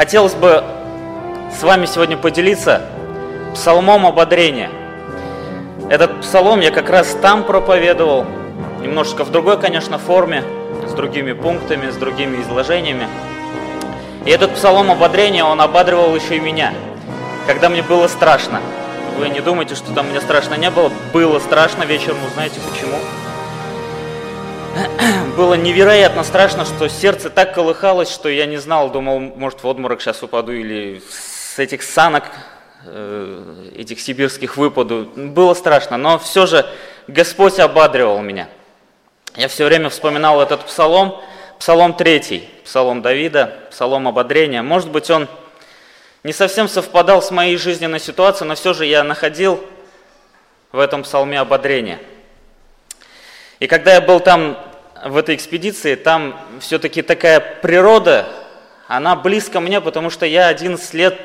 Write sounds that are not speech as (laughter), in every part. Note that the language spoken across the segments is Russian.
Хотелось бы с вами сегодня поделиться псалмом ободрения. Этот псалом я как раз там проповедовал, немножечко в другой, конечно, форме, с другими пунктами, с другими изложениями. И этот псалом ободрения, он ободривал еще и меня, когда мне было страшно. Вы не думайте, что там мне страшно не было. Было страшно вечером, знаете почему? Было невероятно страшно, что сердце так колыхалось, что я не знал, думал, может в обморок сейчас упаду или с этих санок, э, этих сибирских выпаду. Было страшно, но все же Господь ободривал меня. Я все время вспоминал этот псалом, псалом третий, псалом Давида, псалом ободрения. Может быть, он не совсем совпадал с моей жизненной ситуацией, но все же я находил в этом псалме ободрение. И когда я был там в этой экспедиции, там все-таки такая природа, она близко мне, потому что я 11 лет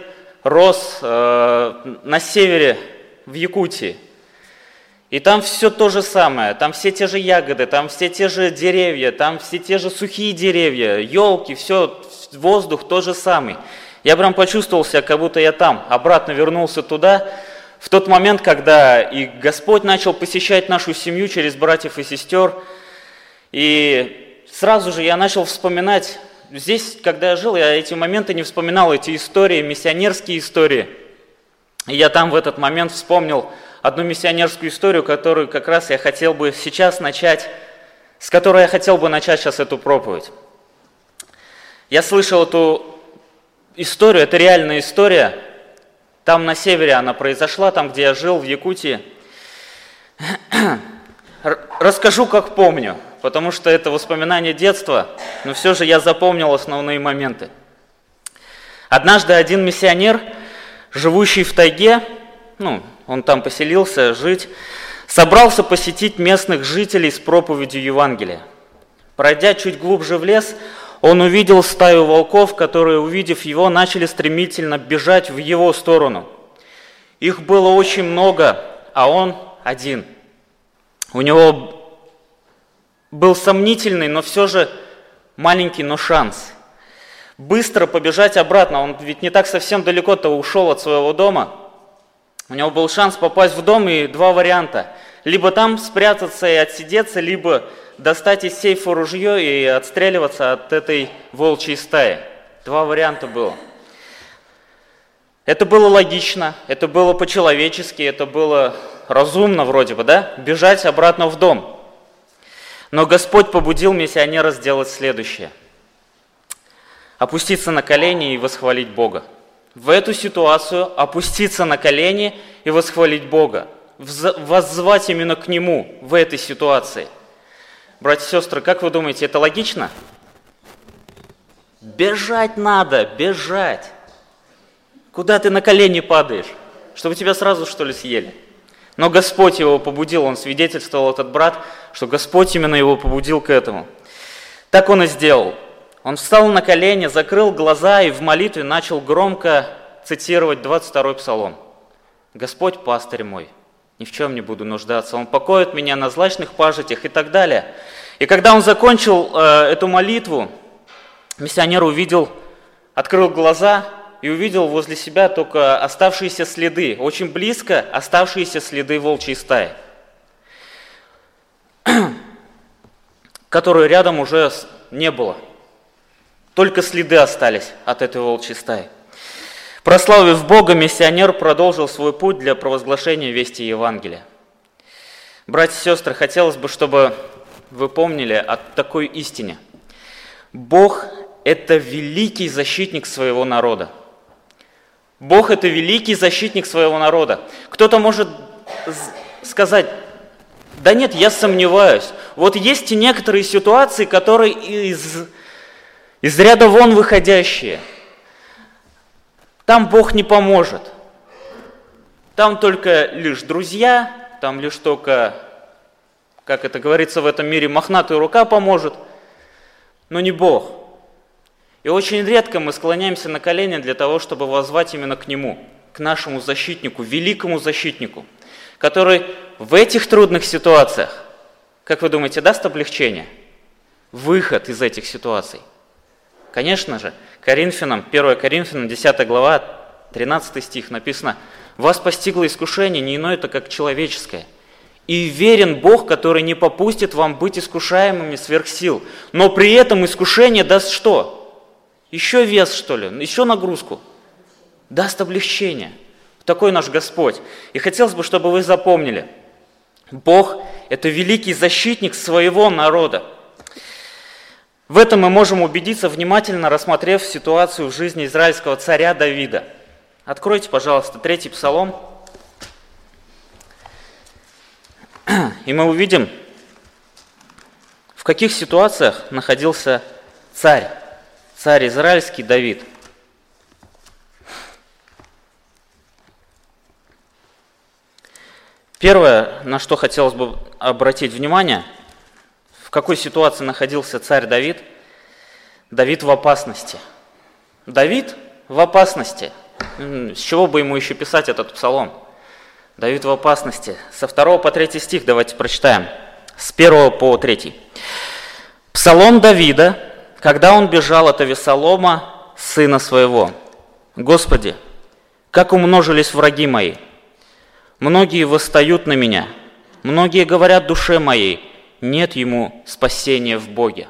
рос э, на севере, в Якутии. И там все то же самое, там все те же ягоды, там все те же деревья, там все те же сухие деревья, елки, все, воздух тот же самый. Я прям почувствовал себя, как будто я там, обратно вернулся туда, в тот момент, когда и Господь начал посещать нашу семью через братьев и сестер, и сразу же я начал вспоминать, здесь, когда я жил, я эти моменты не вспоминал, эти истории, миссионерские истории. И я там в этот момент вспомнил одну миссионерскую историю, которую как раз я хотел бы сейчас начать, с которой я хотел бы начать сейчас эту проповедь. Я слышал эту историю, это реальная история, там на севере она произошла, там, где я жил, в Якутии. (clears throat) Расскажу, как помню потому что это воспоминание детства, но все же я запомнил основные моменты. Однажды один миссионер, живущий в тайге, ну, он там поселился жить, собрался посетить местных жителей с проповедью Евангелия. Пройдя чуть глубже в лес, он увидел стаю волков, которые, увидев его, начали стремительно бежать в его сторону. Их было очень много, а он один. У него был сомнительный, но все же маленький, но шанс. Быстро побежать обратно, он ведь не так совсем далеко-то ушел от своего дома. У него был шанс попасть в дом и два варианта. Либо там спрятаться и отсидеться, либо достать из сейфа ружье и отстреливаться от этой волчьей стаи. Два варианта было. Это было логично, это было по-человечески, это было разумно вроде бы, да? Бежать обратно в дом – но Господь побудил миссионера сделать следующее. Опуститься на колени и восхвалить Бога. В эту ситуацию опуститься на колени и восхвалить Бога. Воззвать именно к Нему в этой ситуации. Братья и сестры, как вы думаете, это логично? Бежать надо, бежать. Куда ты на колени падаешь? Чтобы тебя сразу, что ли, съели? Но Господь его побудил, он свидетельствовал, этот брат, что Господь именно его побудил к этому. Так он и сделал. Он встал на колени, закрыл глаза и в молитве начал громко цитировать 22-й псалом. «Господь пастырь мой, ни в чем не буду нуждаться, Он покоит меня на злачных пажитях» и так далее. И когда он закончил э, эту молитву, миссионер увидел, открыл глаза и увидел возле себя только оставшиеся следы, очень близко оставшиеся следы волчьей стаи, (clears throat) которой рядом уже не было. Только следы остались от этой волчьей стаи. Прославив Бога, миссионер продолжил свой путь для провозглашения вести Евангелия. Братья и сестры, хотелось бы, чтобы вы помнили о такой истине. Бог – это великий защитник своего народа – Бог – это великий защитник своего народа. Кто-то может сказать, да нет, я сомневаюсь. Вот есть некоторые ситуации, которые из, из ряда вон выходящие. Там Бог не поможет. Там только лишь друзья, там лишь только, как это говорится в этом мире, мохнатая рука поможет, но не Бог – и очень редко мы склоняемся на колени для того, чтобы возвать именно к Нему, к нашему защитнику, великому защитнику, который в этих трудных ситуациях, как вы думаете, даст облегчение? Выход из этих ситуаций. Конечно же, Коринфянам, 1 Коринфянам, 10 глава, 13 стих написано, «Вас постигло искушение, не иное это, как человеческое. И верен Бог, который не попустит вам быть искушаемыми сверх сил. Но при этом искушение даст что? Еще вес, что ли? Еще нагрузку? Даст облегчение. Такой наш Господь. И хотелось бы, чтобы вы запомнили, Бог – это великий защитник своего народа. В этом мы можем убедиться, внимательно рассмотрев ситуацию в жизни израильского царя Давида. Откройте, пожалуйста, третий псалом. И мы увидим, в каких ситуациях находился царь, царь израильский Давид – Первое, на что хотелось бы обратить внимание, в какой ситуации находился царь Давид? Давид в опасности. Давид в опасности. С чего бы ему еще писать этот псалом? Давид в опасности. Со 2 по 3 стих давайте прочитаем. С 1 по 3. Псалом Давида, когда он бежал от Авесолома, сына своего. Господи, как умножились враги мои – Многие восстают на меня, многие говорят душе моей, нет ему спасения в Боге.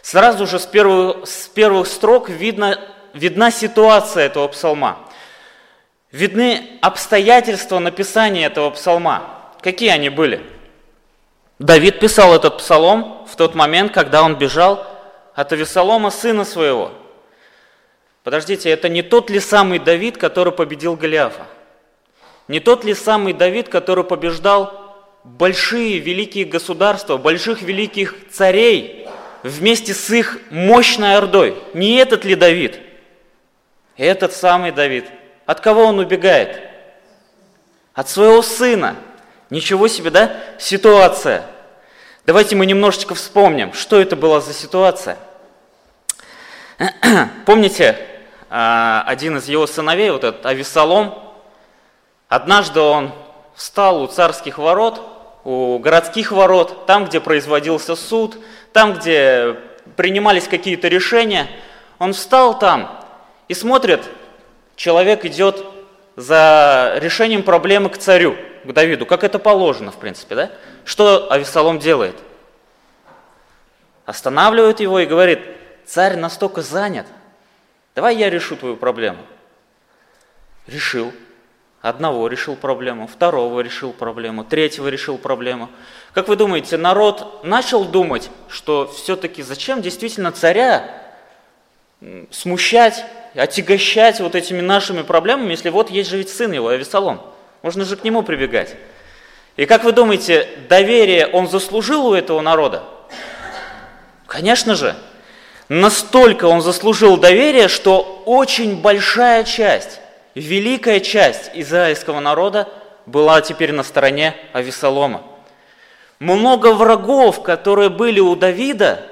Сразу же с первых, с первых строк видно, видна ситуация этого псалма. Видны обстоятельства написания этого псалма. Какие они были? Давид писал этот псалом в тот момент, когда он бежал от Авесолома, сына своего. Подождите, это не тот ли самый Давид, который победил Голиафа? Не тот ли самый Давид, который побеждал большие великие государства, больших великих царей вместе с их мощной ордой? Не этот ли Давид? Этот самый Давид. От кого он убегает? От своего сына. Ничего себе, да? Ситуация. Давайте мы немножечко вспомним, что это была за ситуация. (clears throat) Помните, а, один из его сыновей, вот этот Авесолом, Однажды он встал у царских ворот, у городских ворот, там, где производился суд, там, где принимались какие-то решения. Он встал там и смотрит, человек идет за решением проблемы к царю, к Давиду, как это положено, в принципе, да? Что Авесолом делает? Останавливает его и говорит, царь настолько занят, давай я решу твою проблему. Решил. Одного решил проблему, второго решил проблему, третьего решил проблему. Как вы думаете, народ начал думать, что все-таки зачем действительно царя смущать, отягощать вот этими нашими проблемами, если вот есть же ведь сын его, Авесолом. Можно же к нему прибегать. И как вы думаете, доверие он заслужил у этого народа? Конечно же. Настолько он заслужил доверие, что очень большая часть великая часть израильского народа была теперь на стороне Авесолома. Много врагов, которые были у Давида,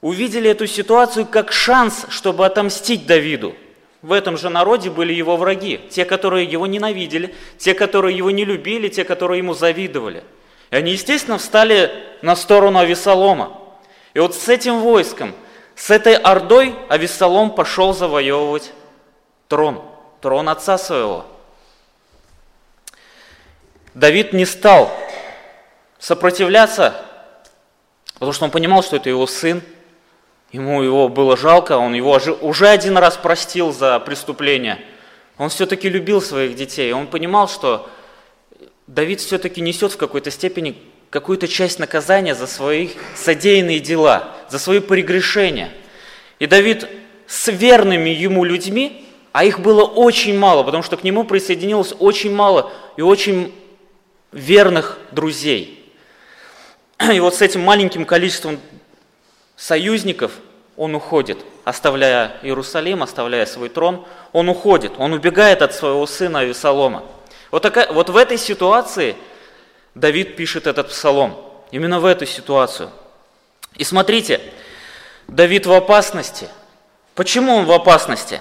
увидели эту ситуацию как шанс, чтобы отомстить Давиду. В этом же народе были его враги, те, которые его ненавидели, те, которые его не любили, те, которые ему завидовали. И они, естественно, встали на сторону Авесолома. И вот с этим войском, с этой ордой Авесолом пошел завоевывать трон, трон отца своего. Давид не стал сопротивляться, потому что он понимал, что это его сын, ему его было жалко, он его уже один раз простил за преступление. Он все-таки любил своих детей, он понимал, что Давид все-таки несет в какой-то степени какую-то часть наказания за свои содеянные дела, за свои прегрешения. И Давид с верными ему людьми а их было очень мало, потому что к нему присоединилось очень мало и очень верных друзей. И вот с этим маленьким количеством союзников он уходит, оставляя Иерусалим, оставляя свой трон, он уходит, он убегает от своего сына Авесолома. Вот, такая, вот в этой ситуации Давид пишет этот псалом, именно в эту ситуацию. И смотрите, Давид в опасности. Почему он в опасности?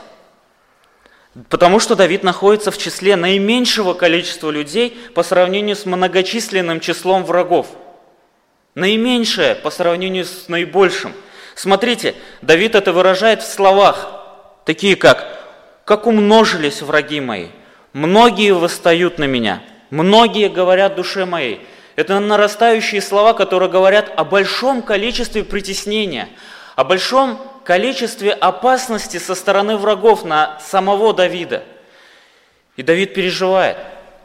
Потому что Давид находится в числе наименьшего количества людей по сравнению с многочисленным числом врагов. Наименьшее по сравнению с наибольшим. Смотрите, Давид это выражает в словах, такие как «Как умножились враги мои, многие восстают на меня, многие говорят душе моей». Это нарастающие слова, которые говорят о большом количестве притеснения, о большом количестве опасности со стороны врагов на самого Давида. И Давид переживает.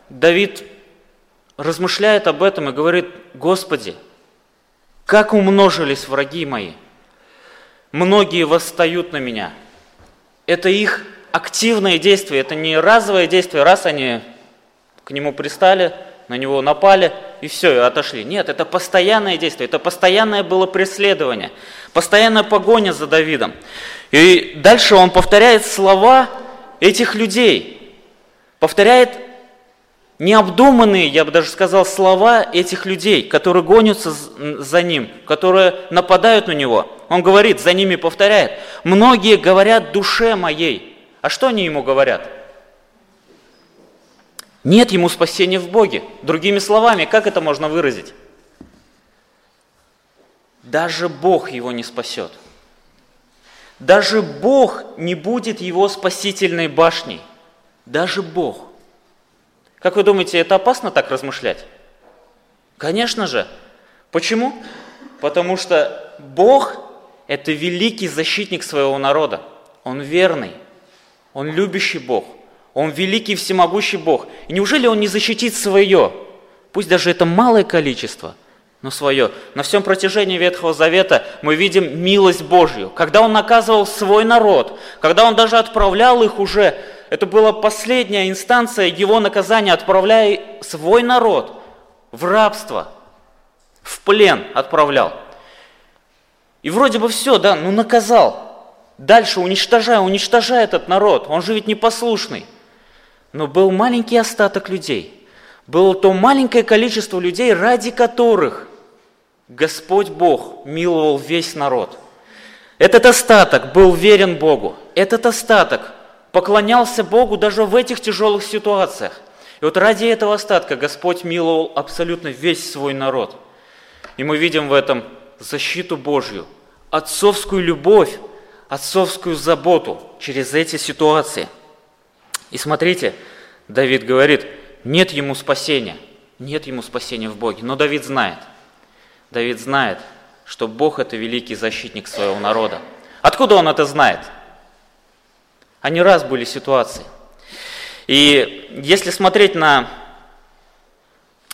Давид размышляет об этом и говорит, Господи, как умножились враги мои. Многие восстают на меня. Это их активное действие, это не разовое действие, раз они к нему пристали, на него напали и все, и отошли. Нет, это постоянное действие, это постоянное было преследование, постоянная погоня за Давидом. И дальше он повторяет слова этих людей, повторяет необдуманные, я бы даже сказал, слова этих людей, которые гонятся за ним, которые нападают на него. Он говорит, за ними повторяет, многие говорят душе моей. А что они ему говорят? Нет ему спасения в Боге. Другими словами, как это можно выразить? Даже Бог его не спасет. Даже Бог не будет его спасительной башней. Даже Бог. Как вы думаете, это опасно так размышлять? Конечно же. Почему? Потому что Бог – это великий защитник своего народа. Он верный, Он любящий Бог, Он великий всемогущий Бог. И неужели Он не защитит свое? Пусть даже это малое количество, но свое. На всем протяжении Ветхого Завета мы видим милость Божью. Когда Он наказывал свой народ, когда Он даже отправлял их уже это была последняя инстанция его наказания, отправляя свой народ в рабство, в плен отправлял. И вроде бы все, да, ну наказал. Дальше уничтожая, уничтожая этот народ, он же ведь непослушный. Но был маленький остаток людей. Было то маленькое количество людей, ради которых Господь Бог миловал весь народ. Этот остаток был верен Богу. Этот остаток поклонялся Богу даже в этих тяжелых ситуациях. И вот ради этого остатка Господь миловал абсолютно весь свой народ. И мы видим в этом защиту Божью, отцовскую любовь, отцовскую заботу через эти ситуации. И смотрите, Давид говорит, нет ему спасения, нет ему спасения в Боге. Но Давид знает, Давид знает, что Бог – это великий защитник своего народа. Откуда он это знает? Не раз были ситуации. И если смотреть на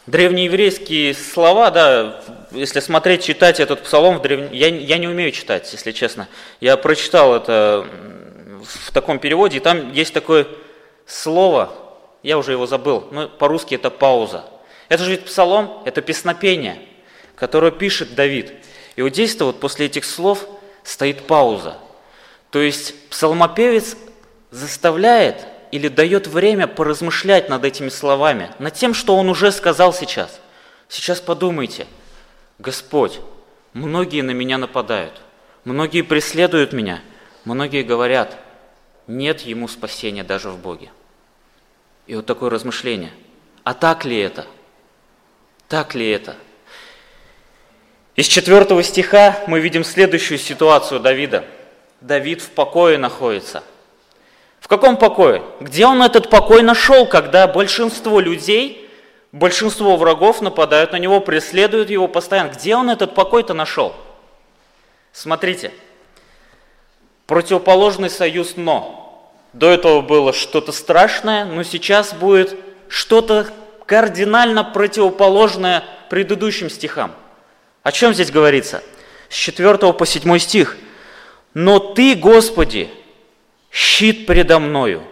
древнееврейские слова, да, если смотреть, читать этот псалом, в древ... я, я не умею читать, если честно. Я прочитал это в таком переводе, и там есть такое слово, я уже его забыл, но по-русски это пауза. Это же ведь псалом, это песнопение, которое пишет Давид. И вот здесь вот после этих слов стоит пауза. То есть псалмопевец заставляет или дает время поразмышлять над этими словами, над тем, что он уже сказал сейчас. Сейчас подумайте, Господь, многие на меня нападают, многие преследуют меня, многие говорят, нет ему спасения даже в Боге. И вот такое размышление. А так ли это? Так ли это? Из четвертого стиха мы видим следующую ситуацию Давида. Давид в покое находится – в каком покое? Где он этот покой нашел, когда большинство людей, большинство врагов нападают на него, преследуют его постоянно? Где он этот покой-то нашел? Смотрите, противоположный союз «но». До этого было что-то страшное, но сейчас будет что-то кардинально противоположное предыдущим стихам. О чем здесь говорится? С 4 по 7 стих. «Но Ты, Господи, щит предо мною.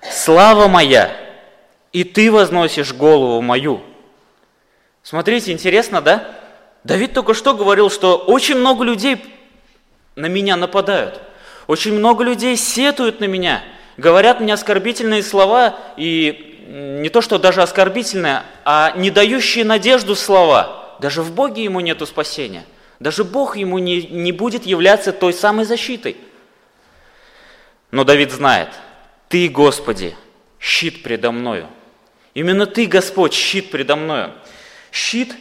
Слава моя, и ты возносишь голову мою. Смотрите, интересно, да? Давид только что говорил, что очень много людей на меня нападают. Очень много людей сетуют на меня, говорят мне оскорбительные слова, и не то, что даже оскорбительные, а не дающие надежду слова. Даже в Боге ему нету спасения. Даже Бог ему не, не будет являться той самой защитой. Но Давид знает, Ты, Господи, щит предо мною. Именно Ты, Господь, щит предо мною. Щит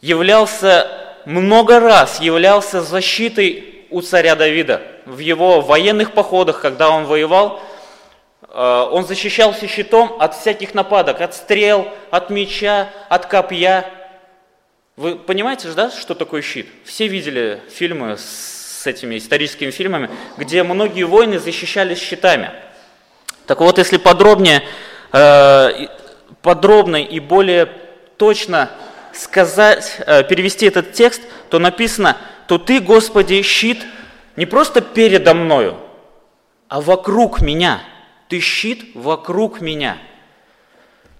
являлся много раз являлся защитой у царя Давида. В его военных походах, когда он воевал, э, он защищался щитом от всяких нападок, от стрел, от меча, от копья. Вы понимаете, да, что такое щит? Все видели фильмы с этими историческими фильмами, где многие воины защищались щитами. Так вот, если подробнее, э, подробно и более точно сказать, э, перевести этот текст, то написано, то ты, Господи, щит не просто передо мною, а вокруг меня. Ты щит вокруг меня.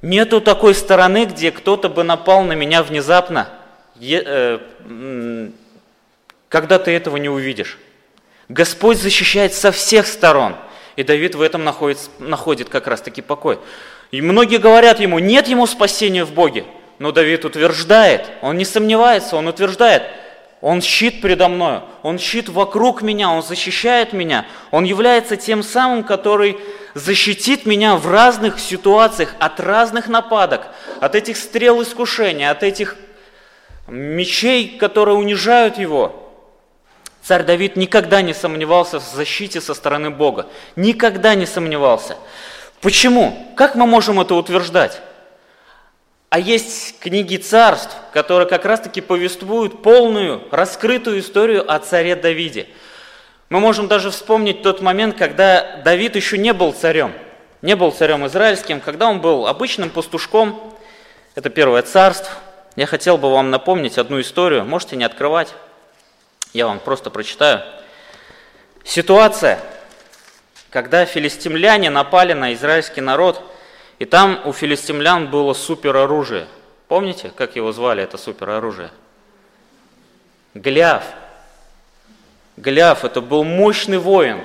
Нету такой стороны, где кто-то бы напал на меня внезапно, э, когда ты этого не увидишь. Господь защищает со всех сторон. И Давид в этом находит, находит как раз таки покой. И многие говорят ему, нет ему спасения в Боге. Но Давид утверждает, он не сомневается, он утверждает, он щит предо мною, он щит вокруг меня, он защищает меня, он является тем самым, который защитит меня в разных ситуациях от разных нападок, от этих стрел искушения, от этих мечей, которые унижают его. Царь Давид никогда не сомневался в защите со стороны Бога. Никогда не сомневался. Почему? Как мы можем это утверждать? А есть книги царств, которые как раз-таки повествуют полную, раскрытую историю о царе Давиде. Мы можем даже вспомнить тот момент, когда Давид еще не был царем, не был царем израильским, когда он был обычным пастушком. Это первое царство. Я хотел бы вам напомнить одну историю, можете не открывать, я вам просто прочитаю. Ситуация, когда филистимляне напали на израильский народ – и там у филистимлян было супероружие. Помните, как его звали, это супероружие? Голиаф. Голиаф – это был мощный воин,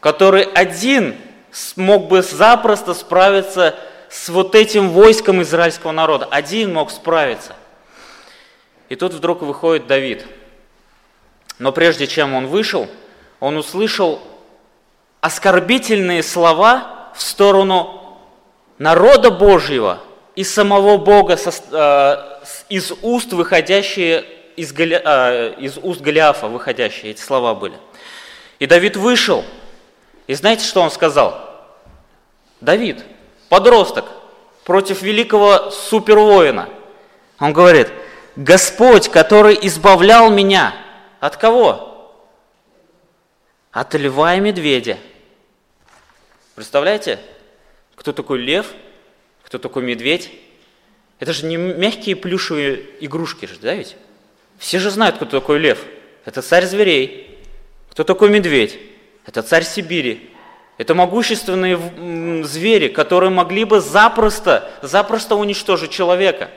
который один смог бы запросто справиться с вот этим войском израильского народа. Один мог справиться. И тут вдруг выходит Давид. Но прежде чем он вышел, он услышал оскорбительные слова в сторону народа Божьего и самого Бога э, из уст выходящие, из, э, из уст Голиафа выходящие эти слова были. И Давид вышел, и знаете, что он сказал? Давид, подросток, против великого супервоина. Он говорит, Господь, который избавлял меня от кого? От льва и медведя. Представляете? Кто такой лев? Кто такой медведь? Это же не мягкие плюшевые игрушки же, да ведь? Все же знают, кто такой лев. Это царь зверей. Кто такой медведь? Это царь Сибири. Это могущественные звери, которые могли бы запросто, запросто уничтожить человека.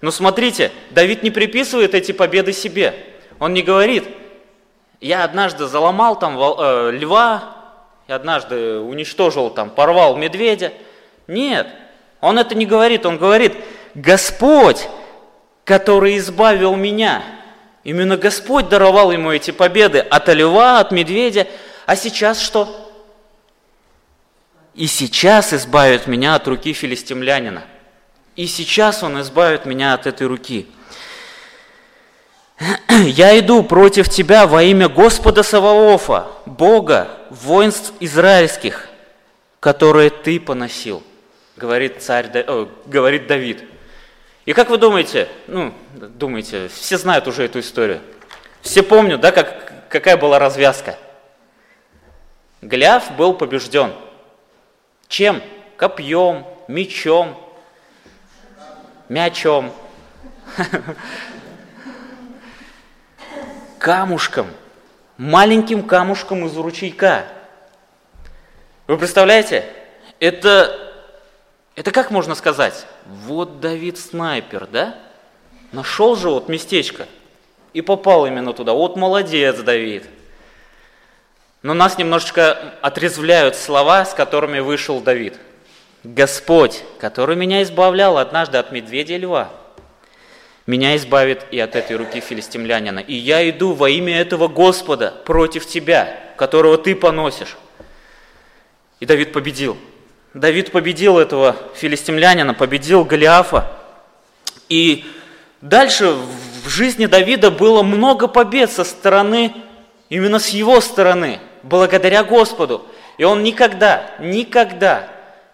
Но смотрите, Давид не приписывает эти победы себе. Он не говорит, я однажды заломал там э, льва, и однажды уничтожил, там, порвал медведя. Нет, он это не говорит, он говорит, Господь, который избавил меня. Именно Господь даровал ему эти победы от льва, от медведя. А сейчас что? И сейчас избавит меня от руки филистимлянина. И сейчас он избавит меня от этой руки. (clears throat) «Я иду против тебя во имя Господа Саваофа, Бога, воинств израильских, которые ты поносил», говорит, царь, о, говорит Давид. И как вы думаете, ну, думаете, все знают уже эту историю, все помнят, да, как, какая была развязка? Гляв был побежден. Чем? Копьем, мечом, мячом. (laughs) камушком, маленьким камушком из ручейка. Вы представляете? Это, это как можно сказать? Вот Давид снайпер, да? Нашел же вот местечко и попал именно туда. Вот молодец, Давид. Но нас немножечко отрезвляют слова, с которыми вышел Давид. Господь, который меня избавлял однажды от медведя и льва, меня избавит и от этой руки филистимлянина. И я иду во имя этого Господа против тебя, которого ты поносишь. И Давид победил. Давид победил этого филистимлянина, победил Голиафа. И дальше в жизни Давида было много побед со стороны, именно с его стороны, благодаря Господу. И он никогда, никогда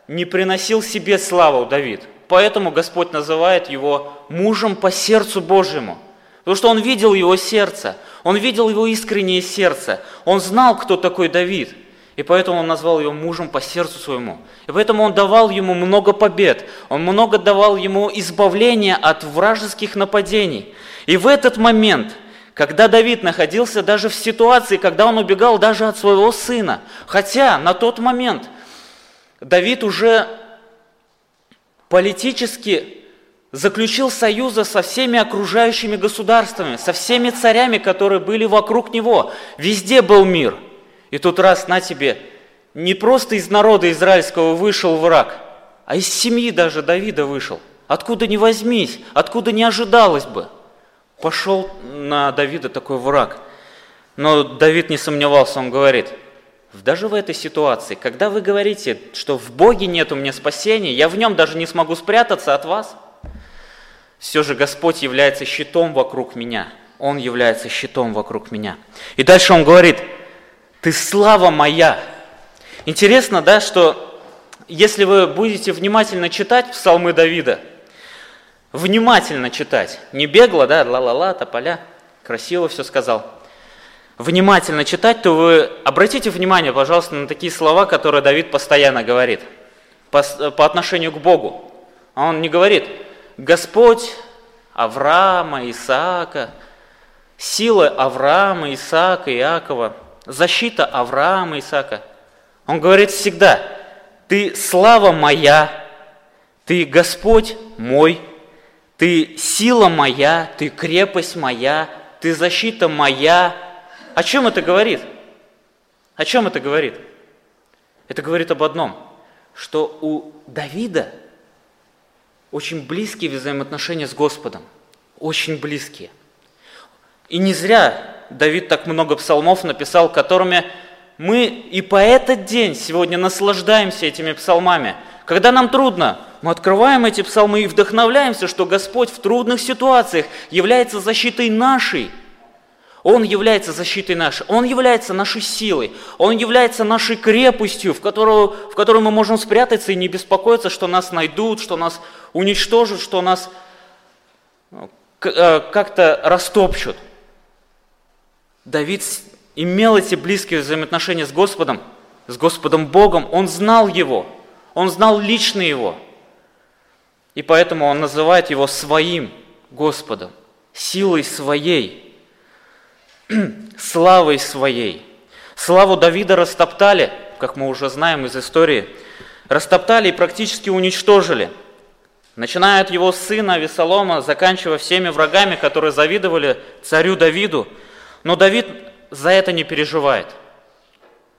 не приносил себе славу Давид. Поэтому Господь называет его мужем по сердцу Божьему. Потому что он видел его сердце, он видел его искреннее сердце, он знал, кто такой Давид. И поэтому он назвал его мужем по сердцу своему. И поэтому он давал ему много побед, он много давал ему избавления от вражеских нападений. И в этот момент, когда Давид находился даже в ситуации, когда он убегал даже от своего сына, хотя на тот момент Давид уже политически заключил союзы со всеми окружающими государствами, со всеми царями, которые были вокруг него. Везде был мир. И тут раз на тебе, не просто из народа израильского вышел враг, а из семьи даже Давида вышел. Откуда не возьмись, откуда не ожидалось бы. Пошел на Давида такой враг. Но Давид не сомневался, он говорит, даже в этой ситуации, когда вы говорите, что в Боге нет у меня спасения, я в нем даже не смогу спрятаться от вас, все же Господь является щитом вокруг меня. Он является щитом вокруг меня. И дальше он говорит, ты слава моя. Интересно, да, что если вы будете внимательно читать псалмы Давида, внимательно читать, не бегло, да, ла-ла-ла, тополя, красиво все сказал, внимательно читать, то вы обратите внимание, пожалуйста, на такие слова, которые Давид постоянно говорит по, по отношению к Богу. А он не говорит «Господь Авраама, Исаака», силы Авраама, Исаака, Иакова, защита Авраама, Исаака. Он говорит всегда «Ты слава моя, ты Господь мой, ты сила моя, ты крепость моя, ты защита моя, о чем это говорит? О чем это говорит? Это говорит об одном, что у Давида очень близкие взаимоотношения с Господом. Очень близкие. И не зря Давид так много псалмов написал, которыми мы и по этот день сегодня наслаждаемся этими псалмами. Когда нам трудно, мы открываем эти псалмы и вдохновляемся, что Господь в трудных ситуациях является защитой нашей – он является защитой нашей, Он является нашей силой, Он является нашей крепостью, в которую, в которую мы можем спрятаться и не беспокоиться, что нас найдут, что нас уничтожат, что нас ну, э, как-то растопчут. Давид имел эти близкие взаимоотношения с Господом, с Господом Богом, он знал Его, он знал лично Его. И поэтому он называет Его своим Господом, силой своей – (clears throat) славой своей. Славу Давида растоптали, как мы уже знаем из истории, растоптали и практически уничтожили. Начиная от его сына Весолома, заканчивая всеми врагами, которые завидовали царю Давиду. Но Давид за это не переживает.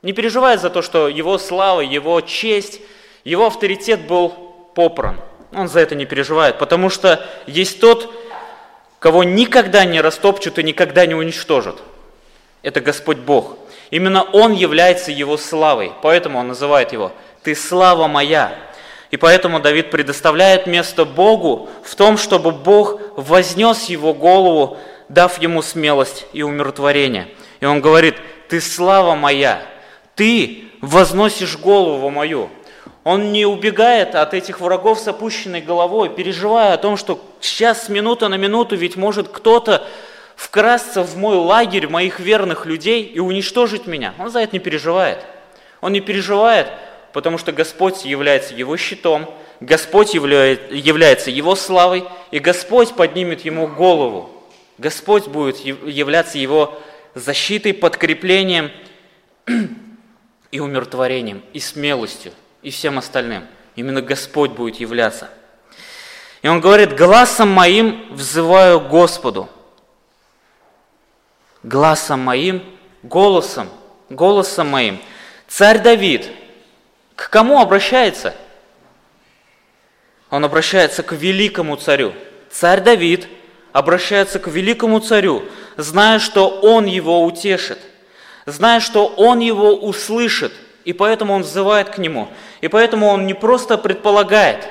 Не переживает за то, что его слава, его честь, его авторитет был попран. Он за это не переживает, потому что есть тот, кого никогда не растопчут и никогда не уничтожат. Это Господь Бог. Именно Он является Его славой, поэтому Он называет Его «Ты слава моя». И поэтому Давид предоставляет место Богу в том, чтобы Бог вознес его голову, дав ему смелость и умиротворение. И он говорит, ты слава моя, ты возносишь голову мою. Он не убегает от этих врагов с опущенной головой, переживая о том, что сейчас с минуты на минуту ведь может кто-то вкрасться в мой лагерь моих верных людей и уничтожить меня. Он за это не переживает. Он не переживает, потому что Господь является его щитом, Господь является его славой, и Господь поднимет ему голову. Господь будет являться его защитой, подкреплением (clears throat) и умиротворением, и смелостью и всем остальным. Именно Господь будет являться. И он говорит, глазом моим взываю Господу. Глазом моим, голосом, голосом моим. Царь Давид к кому обращается? Он обращается к великому царю. Царь Давид обращается к великому царю, зная, что он его утешит, зная, что он его услышит – и поэтому он взывает к нему. И поэтому он не просто предполагает,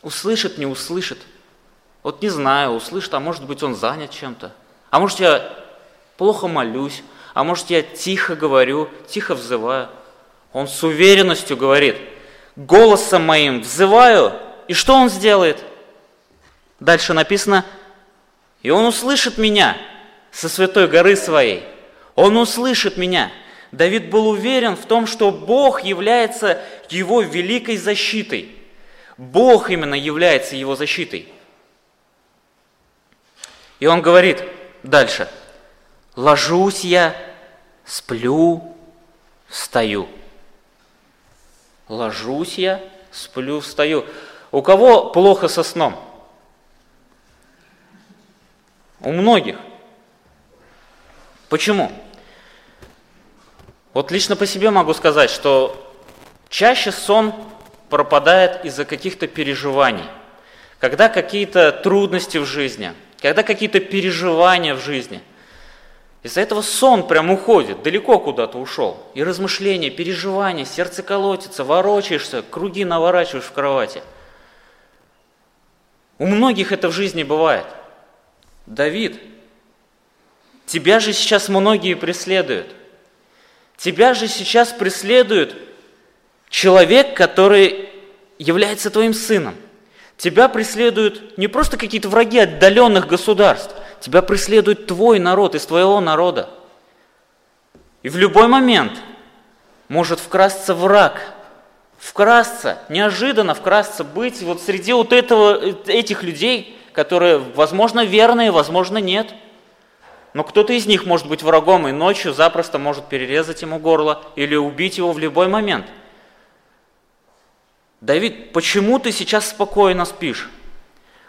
услышит, не услышит. Вот не знаю, услышит, а может быть он занят чем-то. А может я плохо молюсь, а может я тихо говорю, тихо взываю. Он с уверенностью говорит, голосом моим взываю, и что он сделает? Дальше написано, и он услышит меня со святой горы своей. Он услышит меня. Давид был уверен в том, что Бог является его великой защитой. Бог именно является его защитой. И он говорит дальше, ложусь я, сплю, встаю. Ложусь я, сплю, встаю. У кого плохо со сном? У многих. Почему? Вот лично по себе могу сказать, что чаще сон пропадает из-за каких-то переживаний. Когда какие-то трудности в жизни – когда какие-то переживания в жизни. Из-за этого сон прям уходит, далеко куда-то ушел. И размышления, переживания, сердце колотится, ворочаешься, круги наворачиваешь в кровати. У многих это в жизни бывает. Давид, тебя же сейчас многие преследуют. Тебя же сейчас преследует человек, который является твоим сыном – Тебя преследуют не просто какие-то враги отдаленных государств, тебя преследует твой народ из твоего народа. И в любой момент может вкрасться враг, вкрасться, неожиданно вкрасться, быть вот среди вот этого, этих людей, которые, возможно, верные, возможно, нет. Но кто-то из них может быть врагом и ночью запросто может перерезать ему горло или убить его в любой момент – Давид, почему ты сейчас спокойно спишь?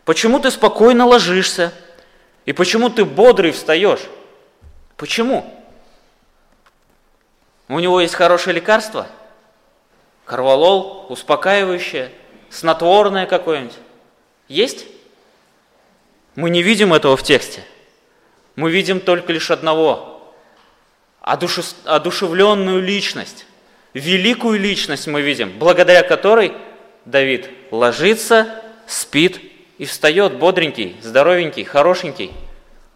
Почему ты спокойно ложишься? И почему ты бодрый встаешь? Почему? У него есть хорошее лекарство? Карвалол, успокаивающее, снотворное какое-нибудь? Есть? Мы не видим этого в тексте. Мы видим только лишь одного. Одушевленную личность великую личность мы видим, благодаря которой Давид ложится, спит и встает бодренький, здоровенький, хорошенький,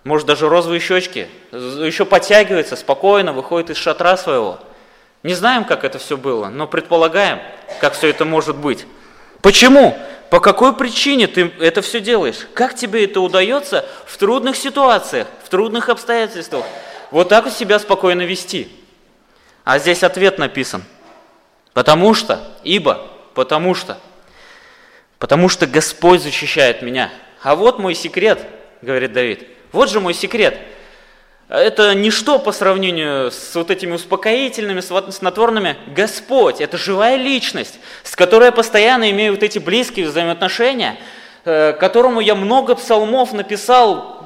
может даже розовые щечки, еще подтягивается, спокойно выходит из шатра своего. Не знаем, как это все было, но предполагаем, как все это может быть. Почему? По какой причине ты это все делаешь? Как тебе это удается в трудных ситуациях, в трудных обстоятельствах? Вот так вот себя спокойно вести. А здесь ответ написан. Потому что, ибо, потому что. Потому что Господь защищает меня. А вот мой секрет, говорит Давид. Вот же мой секрет. Это ничто по сравнению с вот этими успокоительными, снотворными. Господь – это живая личность, с которой я постоянно имею вот эти близкие взаимоотношения, э, которому я много псалмов написал,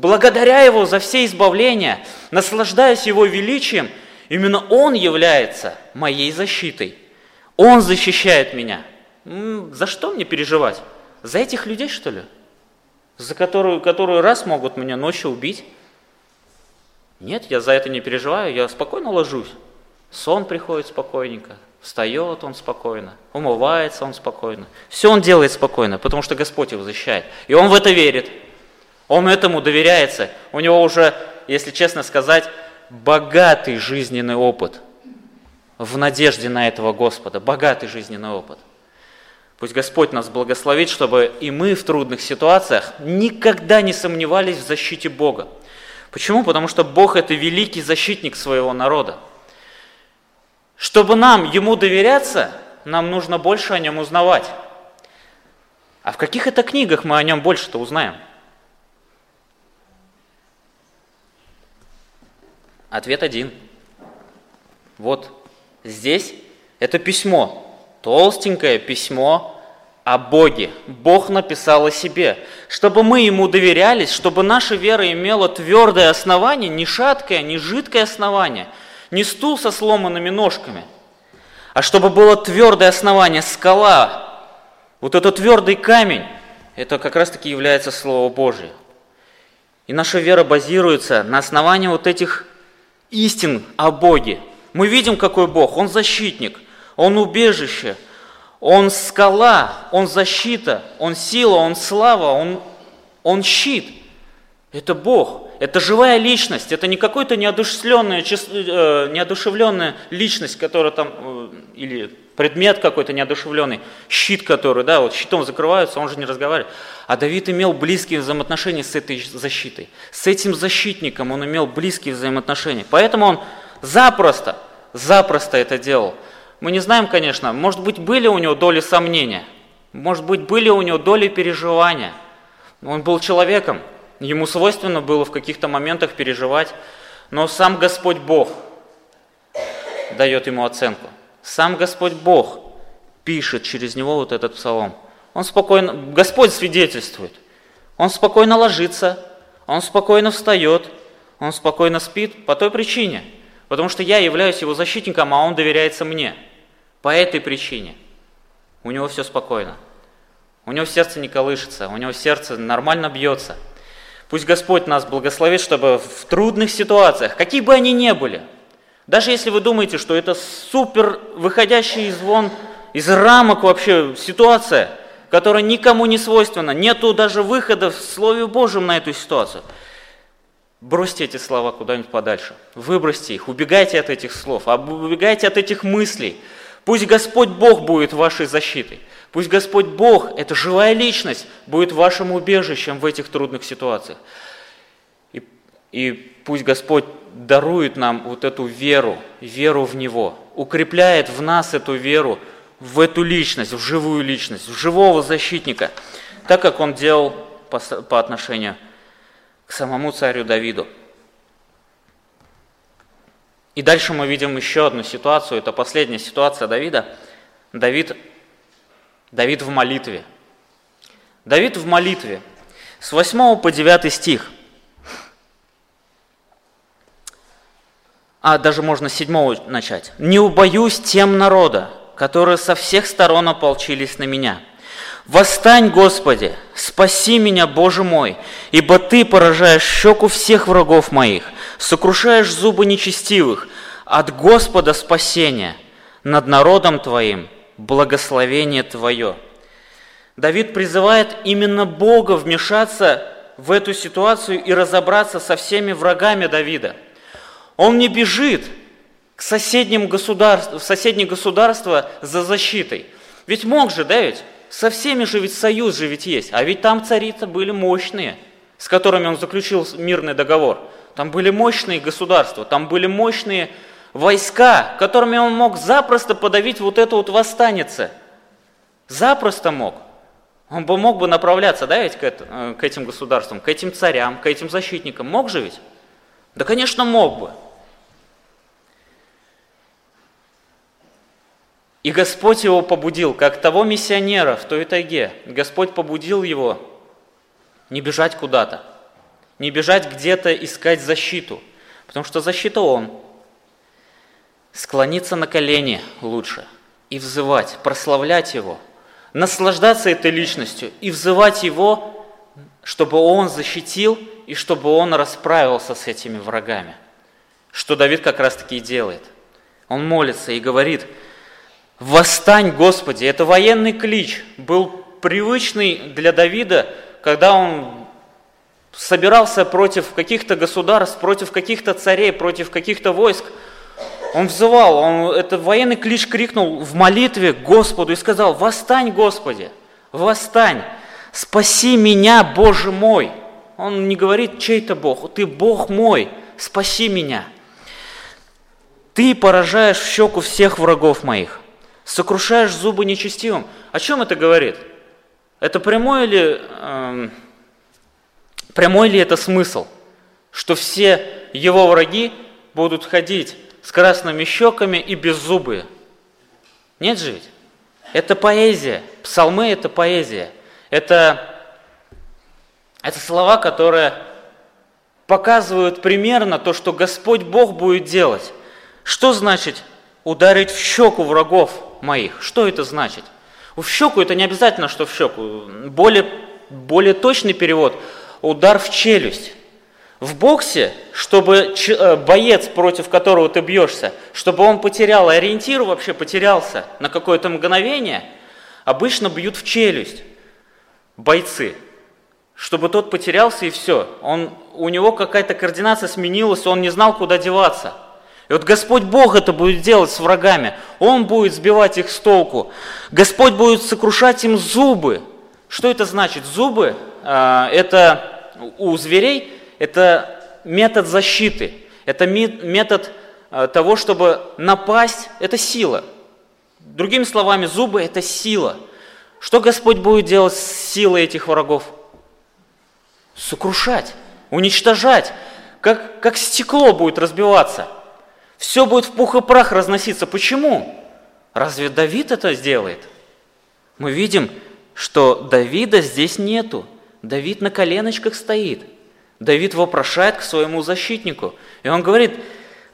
благодаря Его за все избавления, наслаждаясь Его величием – Именно Он является моей защитой. Он защищает меня. За что мне переживать? За этих людей, что ли? За которую, которую раз могут меня ночью убить? Нет, я за это не переживаю, я спокойно ложусь. Сон приходит спокойненько, встает он спокойно, умывается он спокойно. Все он делает спокойно, потому что Господь его защищает. И он в это верит. Он этому доверяется. У него уже, если честно сказать, богатый жизненный опыт в надежде на этого Господа, богатый жизненный опыт. Пусть Господь нас благословит, чтобы и мы в трудных ситуациях никогда не сомневались в защите Бога. Почему? Потому что Бог – это великий защитник своего народа. Чтобы нам Ему доверяться, нам нужно больше о Нем узнавать. А в каких это книгах мы о Нем больше-то узнаем? Ответ один. Вот здесь это письмо, толстенькое письмо о Боге. Бог написал о себе, чтобы мы Ему доверялись, чтобы наша вера имела твердое основание, не шаткое, не жидкое основание, не стул со сломанными ножками, а чтобы было твердое основание, скала, вот этот твердый камень, это как раз таки является Слово Божие. И наша вера базируется на основании вот этих истин о Боге. Мы видим, какой Бог. Он защитник, Он убежище, Он скала, Он защита, Он сила, Он слава, Он Он щит. Это Бог. Это живая личность. Это не какой-то неодушевленная, э, неодушевленная личность, которая там, э, или предмет какой-то неодушевленный, щит который, да, вот щитом закрываются, он же не разговаривает. А Давид имел близкие взаимоотношения с этой защитой. С этим защитником он имел близкие взаимоотношения. Поэтому он запросто, запросто это делал. Мы не знаем, конечно, может быть, были у него доли сомнения, может быть, были у него доли переживания. Он был человеком, ему свойственно было в каких-то моментах переживать, но сам Господь Бог дает ему оценку. Сам Господь Бог пишет через него вот этот псалом. Он спокойно, Господь свидетельствует. Он спокойно ложится, он спокойно встает, он спокойно спит по той причине, потому что я являюсь его защитником, а он доверяется мне. По этой причине у него все спокойно. У него сердце не колышется, у него сердце нормально бьется. Пусть Господь нас благословит, чтобы в трудных ситуациях, какие бы они ни были, даже если вы думаете, что это супер выходящий из вон, из рамок вообще ситуация, которая никому не свойственна, нету даже выхода в Слове Божьем на эту ситуацию, бросьте эти слова куда-нибудь подальше, выбросьте их, убегайте от этих слов, убегайте от этих мыслей. Пусть Господь Бог будет вашей защитой. Пусть Господь Бог, эта живая личность, будет вашим убежищем в этих трудных ситуациях. И, и пусть Господь дарует нам вот эту веру, веру в Него, укрепляет в нас эту веру, в эту личность, в живую личность, в живого защитника, так как Он делал по, по отношению к самому царю Давиду. И дальше мы видим еще одну ситуацию, это последняя ситуация Давида. Давид, Давид в молитве. Давид в молитве. С 8 по 9 стих – а даже можно с седьмого начать. «Не убоюсь тем народа, которые со всех сторон ополчились на меня. Восстань, Господи, спаси меня, Боже мой, ибо Ты поражаешь щеку всех врагов моих, сокрушаешь зубы нечестивых, от Господа спасение, над народом Твоим благословение Твое». Давид призывает именно Бога вмешаться в эту ситуацию и разобраться со всеми врагами Давида – он не бежит к соседним государствам, в соседнее государство за защитой. Ведь мог же, да ведь? Со всеми же ведь союз же ведь есть. А ведь там царицы были мощные, с которыми он заключил мирный договор. Там были мощные государства, там были мощные войска, которыми он мог запросто подавить вот эту вот восстанице. Запросто мог. Он бы мог бы направляться, да, ведь к, это, э, к этим государствам, к этим царям, к этим защитникам. Мог же ведь? Да, конечно, мог бы. И Господь его побудил, как того миссионера в той тайге. Господь побудил его не бежать куда-то, не бежать где-то искать защиту, потому что защита он. Склониться на колени лучше и взывать, прославлять его, наслаждаться этой личностью и взывать его, чтобы он защитил и чтобы он расправился с этими врагами. Что Давид как раз таки и делает. Он молится и говорит – «Восстань, Господи!» Это военный клич, был привычный для Давида, когда он собирался против каких-то государств, против каких-то царей, против каких-то войск. Он взывал, он этот военный клич крикнул в молитве Господу и сказал, «Восстань, Господи! Восстань! Спаси меня, Боже мой!» Он не говорит, чей-то Бог, «Ты Бог мой, спаси меня!» Ты поражаешь в щеку всех врагов моих сокрушаешь зубы нечестивым. О чем это говорит? Это прямой ли, э, прямой ли это смысл, что все его враги будут ходить с красными щеками и беззубые? Нет же ведь? Это поэзия. Псалмы – это поэзия. Это, это слова, которые показывают примерно то, что Господь Бог будет делать. Что значит ударить в щеку врагов моих. Что это значит? В щеку это не обязательно, что в щеку. Более, более точный перевод – удар в челюсть. В боксе, чтобы э, боец, против которого ты бьешься, чтобы он потерял ориентир, вообще потерялся на какое-то мгновение, обычно бьют в челюсть бойцы, чтобы тот потерялся и все. Он, у него какая-то координация сменилась, он не знал, куда деваться. И вот Господь Бог это будет делать с врагами. Он будет сбивать их с толку. Господь будет сокрушать им зубы. Что это значит? Зубы э, – это у зверей это метод защиты. Это метод э, того, чтобы напасть – это сила. Другими словами, зубы – это сила. Что Господь будет делать с силой этих врагов? Сокрушать, уничтожать, как, как стекло будет разбиваться. Все будет в пух и прах разноситься. Почему? Разве Давид это сделает? Мы видим, что Давида здесь нету. Давид на коленочках стоит. Давид вопрошает к своему защитнику. И он говорит,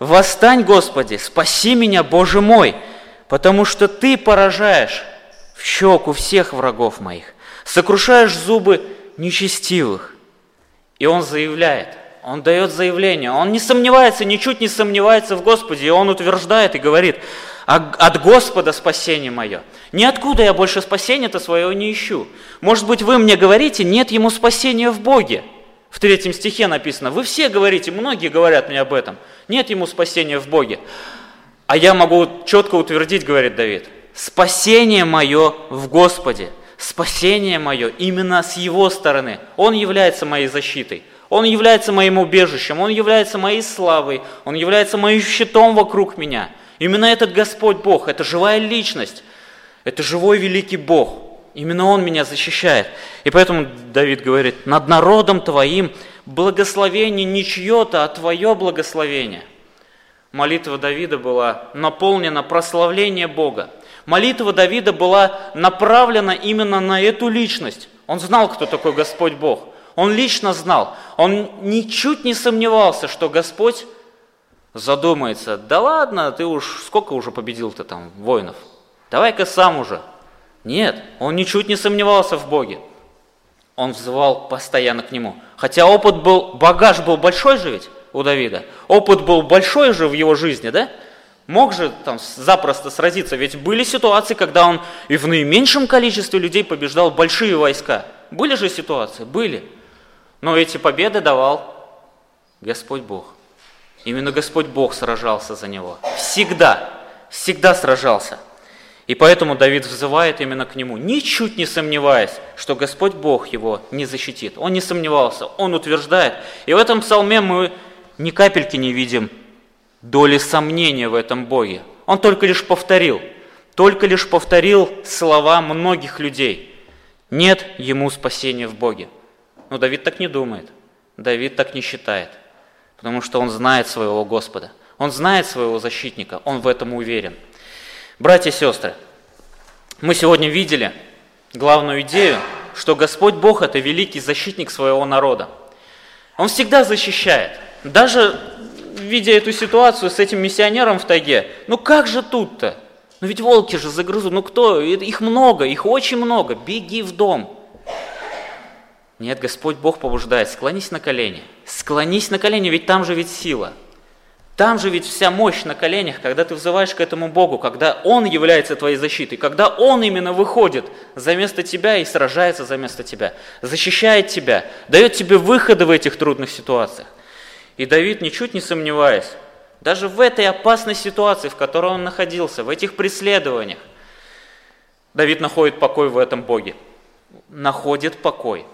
«Восстань, Господи, спаси меня, Боже мой, потому что Ты поражаешь в щеку всех врагов моих, сокрушаешь зубы нечестивых». И он заявляет, он дает заявление, он не сомневается, ничуть не сомневается в Господе, и он утверждает и говорит, от Господа спасение мое. Ниоткуда я больше спасения-то своего не ищу. Может быть, вы мне говорите, нет ему спасения в Боге. В третьем стихе написано, вы все говорите, многие говорят мне об этом, нет ему спасения в Боге. А я могу четко утвердить, говорит Давид, спасение мое в Господе, спасение мое именно с его стороны. Он является моей защитой, он является моим убежищем, он является моей славой, он является моим щитом вокруг меня. Именно этот Господь Бог, это живая личность, это живой великий Бог – Именно Он меня защищает. И поэтому Давид говорит, над народом твоим благословение не чье-то, а твое благословение. Молитва Давида была наполнена прославлением Бога. Молитва Давида была направлена именно на эту личность. Он знал, кто такой Господь Бог. Он лично знал. Он ничуть не сомневался, что Господь задумается, да ладно, ты уж сколько уже победил-то там воинов? Давай-ка сам уже, нет, он ничуть не сомневался в Боге. Он взывал постоянно к Нему. Хотя опыт был, багаж был большой же ведь у Давида. Опыт был большой же в его жизни, да? Мог же там запросто сразиться, ведь были ситуации, когда он и в наименьшем количестве людей побеждал большие войска. Были же ситуации? Были. Но эти победы давал Господь Бог. Именно Господь Бог сражался за него. Всегда, всегда сражался – и поэтому Давид взывает именно к нему, ничуть не сомневаясь, что Господь Бог его не защитит. Он не сомневался, он утверждает. И в этом псалме мы ни капельки не видим доли сомнения в этом Боге. Он только лишь повторил, только лишь повторил слова многих людей. Нет ему спасения в Боге. Но Давид так не думает, Давид так не считает, потому что он знает своего Господа, он знает своего защитника, он в этом уверен – Братья и сестры, мы сегодня видели главную идею, что Господь Бог – это великий защитник своего народа. Он всегда защищает. Даже видя эту ситуацию с этим миссионером в тайге, ну как же тут-то? Ну ведь волки же загрызут, ну кто? Их много, их очень много, беги в дом. Нет, Господь Бог побуждает, склонись на колени. Склонись на колени, ведь там же ведь сила – там же ведь вся мощь на коленях, когда ты взываешь к этому Богу, когда Он является твоей защитой, когда Он именно выходит за место тебя и сражается за место тебя, защищает тебя, дает тебе выходы в этих трудных ситуациях. И Давид, ничуть не сомневаясь, даже в этой опасной ситуации, в которой он находился, в этих преследованиях, Давид находит покой в этом Боге. Находит покой,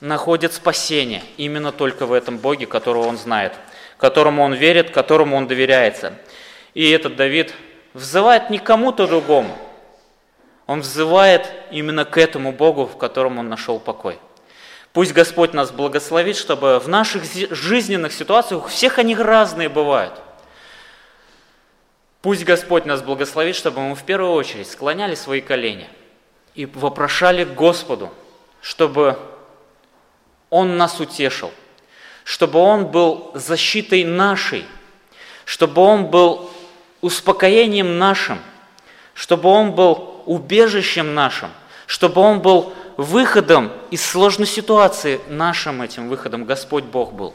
находит спасение именно только в этом Боге, которого он знает – которому он верит, которому он доверяется. И этот Давид взывает не кому-то другому, он взывает именно к этому Богу, в котором он нашел покой. Пусть Господь нас благословит, чтобы в наших жизненных ситуациях, всех они разные бывают. Пусть Господь нас благословит, чтобы мы в первую очередь склоняли свои колени и вопрошали Господу, чтобы Он нас утешил, чтобы Он был защитой нашей, чтобы Он был успокоением нашим, чтобы Он был убежищем нашим, чтобы Он был выходом из сложной ситуации, нашим этим выходом Господь Бог был.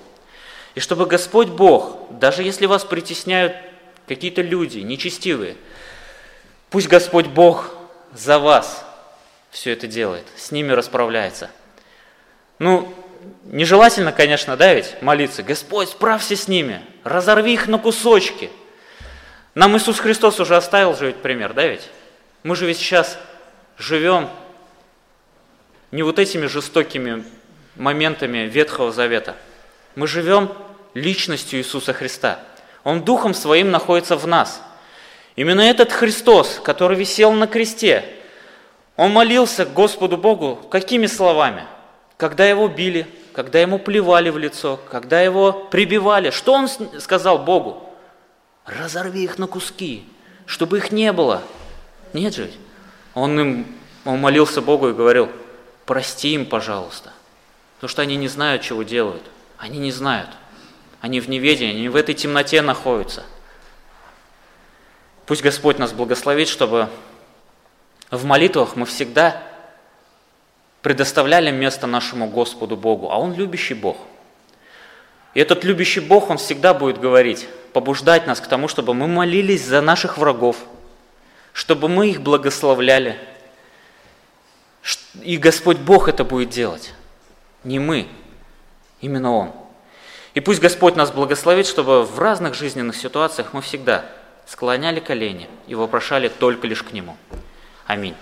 И чтобы Господь Бог, даже если вас притесняют какие-то люди нечестивые, пусть Господь Бог за вас все это делает, с ними расправляется. Ну, Нежелательно, конечно, да, ведь молиться, Господь, справься с ними, разорви их на кусочки. Нам Иисус Христос уже оставил же ведь пример, да ведь? Мы же ведь сейчас живем не вот этими жестокими моментами Ветхого Завета. Мы живем личностью Иисуса Христа. Он Духом Своим находится в нас. Именно этот Христос, который висел на кресте, он молился Господу Богу какими словами? Когда его били, когда ему плевали в лицо, когда его прибивали. Что он сказал Богу? Разорви их на куски, чтобы их не было. Нет же. Он им он молился Богу и говорил, прости им, пожалуйста. Потому что они не знают, чего делают. Они не знают. Они в неведении, они в этой темноте находятся. Пусть Господь нас благословит, чтобы в молитвах мы всегда предоставляли место нашему Господу Богу, а Он любящий Бог. И этот любящий Бог, Он всегда будет говорить, побуждать нас к тому, чтобы мы молились за наших врагов, чтобы мы их благословляли. И Господь Бог это будет делать, не мы, именно Он. И пусть Господь нас благословит, чтобы в разных жизненных ситуациях мы всегда склоняли колени и вопрошали только лишь к Нему. Аминь.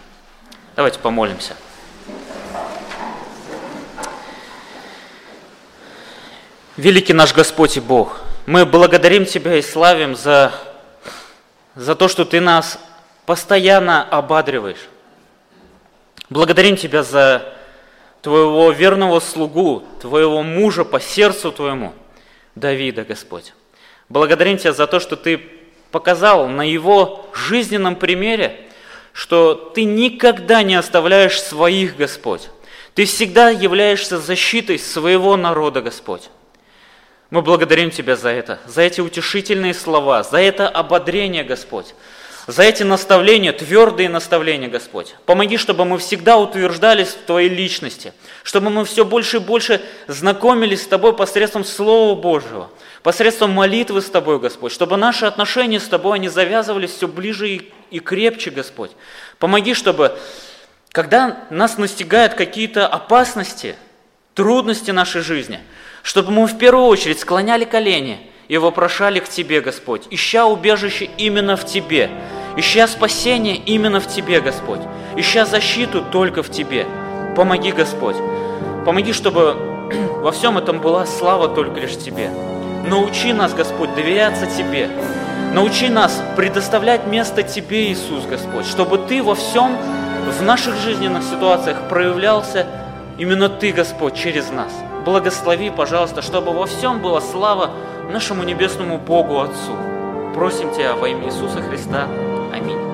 Давайте помолимся. Великий наш Господь и Бог, мы благодарим Тебя и славим за, за то, что Ты нас постоянно ободриваешь. Благодарим Тебя за Твоего верного слугу, Твоего мужа по сердцу Твоему, Давида, Господь. Благодарим Тебя за то, что Ты показал на его жизненном примере, что ты никогда не оставляешь своих, Господь. Ты всегда являешься защитой своего народа, Господь. Мы благодарим Тебя за это, за эти утешительные слова, за это ободрение, Господь, за эти наставления, твердые наставления, Господь. Помоги, чтобы мы всегда утверждались в Твоей личности, чтобы мы все больше и больше знакомились с Тобой посредством Слова Божьего, посредством молитвы с Тобой, Господь, чтобы наши отношения с Тобой, они завязывались все ближе и, крепче, Господь. Помоги, чтобы, когда нас настигают какие-то опасности, трудности нашей жизни, чтобы мы в первую очередь склоняли колени и вопрошали к Тебе, Господь, ища убежище именно в Тебе, ища спасение именно в Тебе, Господь, ища защиту только в Тебе. Помоги, Господь, помоги, чтобы (clears throat) во всем этом была слава только лишь Тебе. Научи нас, Господь, доверяться Тебе. Научи нас предоставлять место Тебе, Иисус, Господь, чтобы Ты во всем, в наших жизненных ситуациях проявлялся именно Ты, Господь, через нас. Благослови, пожалуйста, чтобы во всем была слава нашему небесному Богу Отцу. Просим Тебя во имя Иисуса Христа. Аминь.